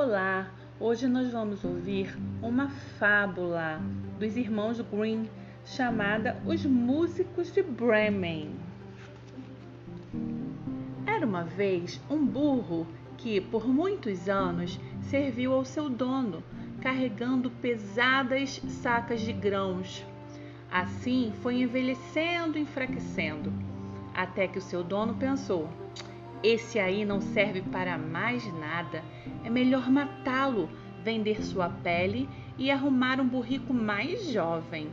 Olá, hoje nós vamos ouvir uma fábula dos irmãos Grimm chamada Os Músicos de Bremen. Era uma vez um burro que, por muitos anos, serviu ao seu dono, carregando pesadas sacas de grãos. Assim foi envelhecendo e enfraquecendo, até que o seu dono pensou: esse aí não serve para mais nada. É melhor matá-lo, vender sua pele e arrumar um burrico mais jovem.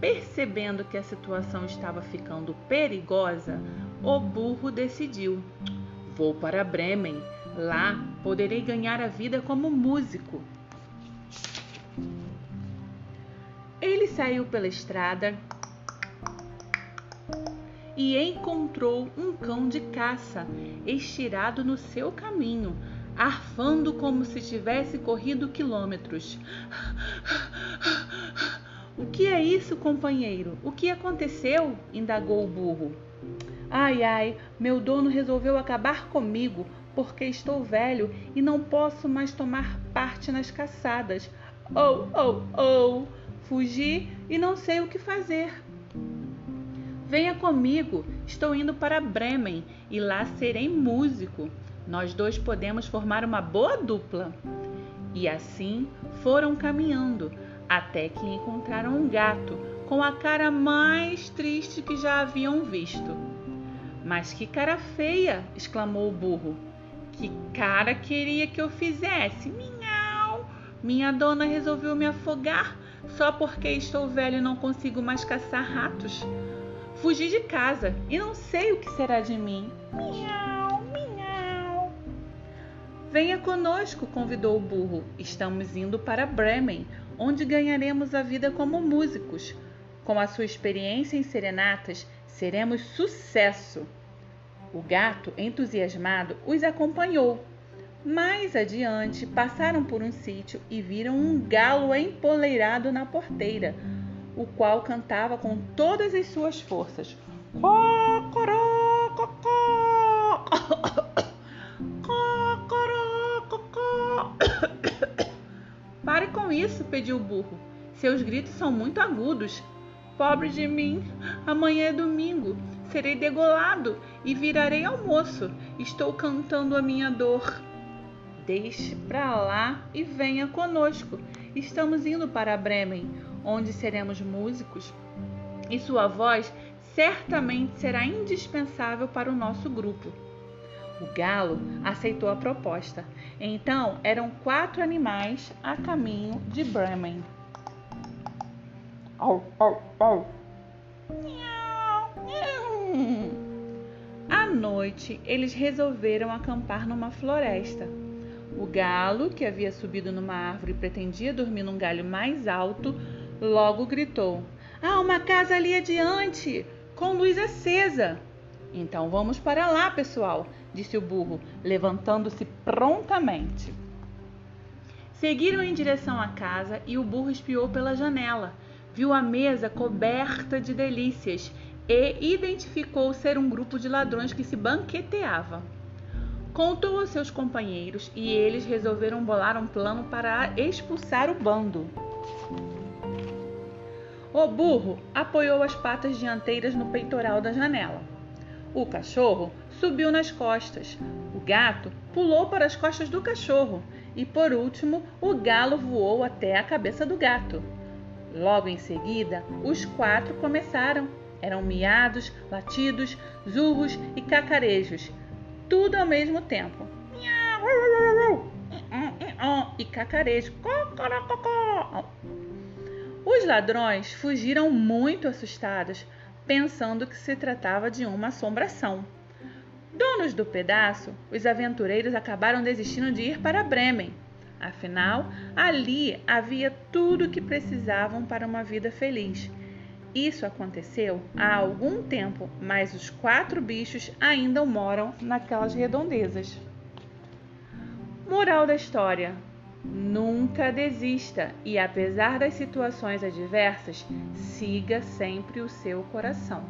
Percebendo que a situação estava ficando perigosa, o burro decidiu: Vou para Bremen. Lá poderei ganhar a vida como músico. Ele saiu pela estrada e encontrou um cão de caça estirado no seu caminho, arfando como se tivesse corrido quilômetros. O que é isso, companheiro? O que aconteceu? indagou o burro. Ai, ai, meu dono resolveu acabar comigo porque estou velho e não posso mais tomar parte nas caçadas. Oh, oh, oh! Fugi e não sei o que fazer. Venha comigo, estou indo para Bremen e lá serei músico. Nós dois podemos formar uma boa dupla. E assim foram caminhando até que encontraram um gato com a cara mais triste que já haviam visto. Mas que cara feia! exclamou o burro. Que cara queria que eu fizesse? Minhau! Minha dona resolveu me afogar só porque estou velho e não consigo mais caçar ratos. Fugi de casa e não sei o que será de mim. Miau, miau. Venha conosco, convidou o burro. Estamos indo para Bremen, onde ganharemos a vida como músicos. Com a sua experiência em serenatas, seremos sucesso. O gato, entusiasmado, os acompanhou. Mais adiante, passaram por um sítio e viram um galo empoleirado na porteira o qual cantava com todas as suas forças. Pare com isso, pediu o burro. Seus gritos são muito agudos. Pobre de mim, amanhã é domingo. Serei degolado e virarei almoço. Estou cantando a minha dor. Deixe para lá e venha conosco. Estamos indo para Bremen onde seremos músicos, e sua voz certamente será indispensável para o nosso grupo. O galo aceitou a proposta. Então eram quatro animais a caminho de Bremen. Au, au, au. À noite, eles resolveram acampar numa floresta. O galo, que havia subido numa árvore e pretendia dormir num galho mais alto, Logo gritou: Há uma casa ali adiante, com luz acesa. Então vamos para lá, pessoal, disse o burro, levantando-se prontamente. Seguiram em direção à casa e o burro espiou pela janela. Viu a mesa coberta de delícias e identificou ser um grupo de ladrões que se banqueteava. Contou aos seus companheiros e eles resolveram bolar um plano para expulsar o bando. O burro apoiou as patas dianteiras no peitoral da janela. O cachorro subiu nas costas. O gato pulou para as costas do cachorro. E por último, o galo voou até a cabeça do gato. Logo em seguida, os quatro começaram. Eram miados, latidos, zurros e cacarejos. Tudo ao mesmo tempo. E cacarejo. Os ladrões fugiram muito assustados, pensando que se tratava de uma assombração. Donos do pedaço, os aventureiros acabaram desistindo de ir para Bremen. Afinal, ali havia tudo o que precisavam para uma vida feliz. Isso aconteceu há algum tempo, mas os quatro bichos ainda moram naquelas redondezas. Moral da história: Nunca desista e, apesar das situações adversas, siga sempre o seu coração.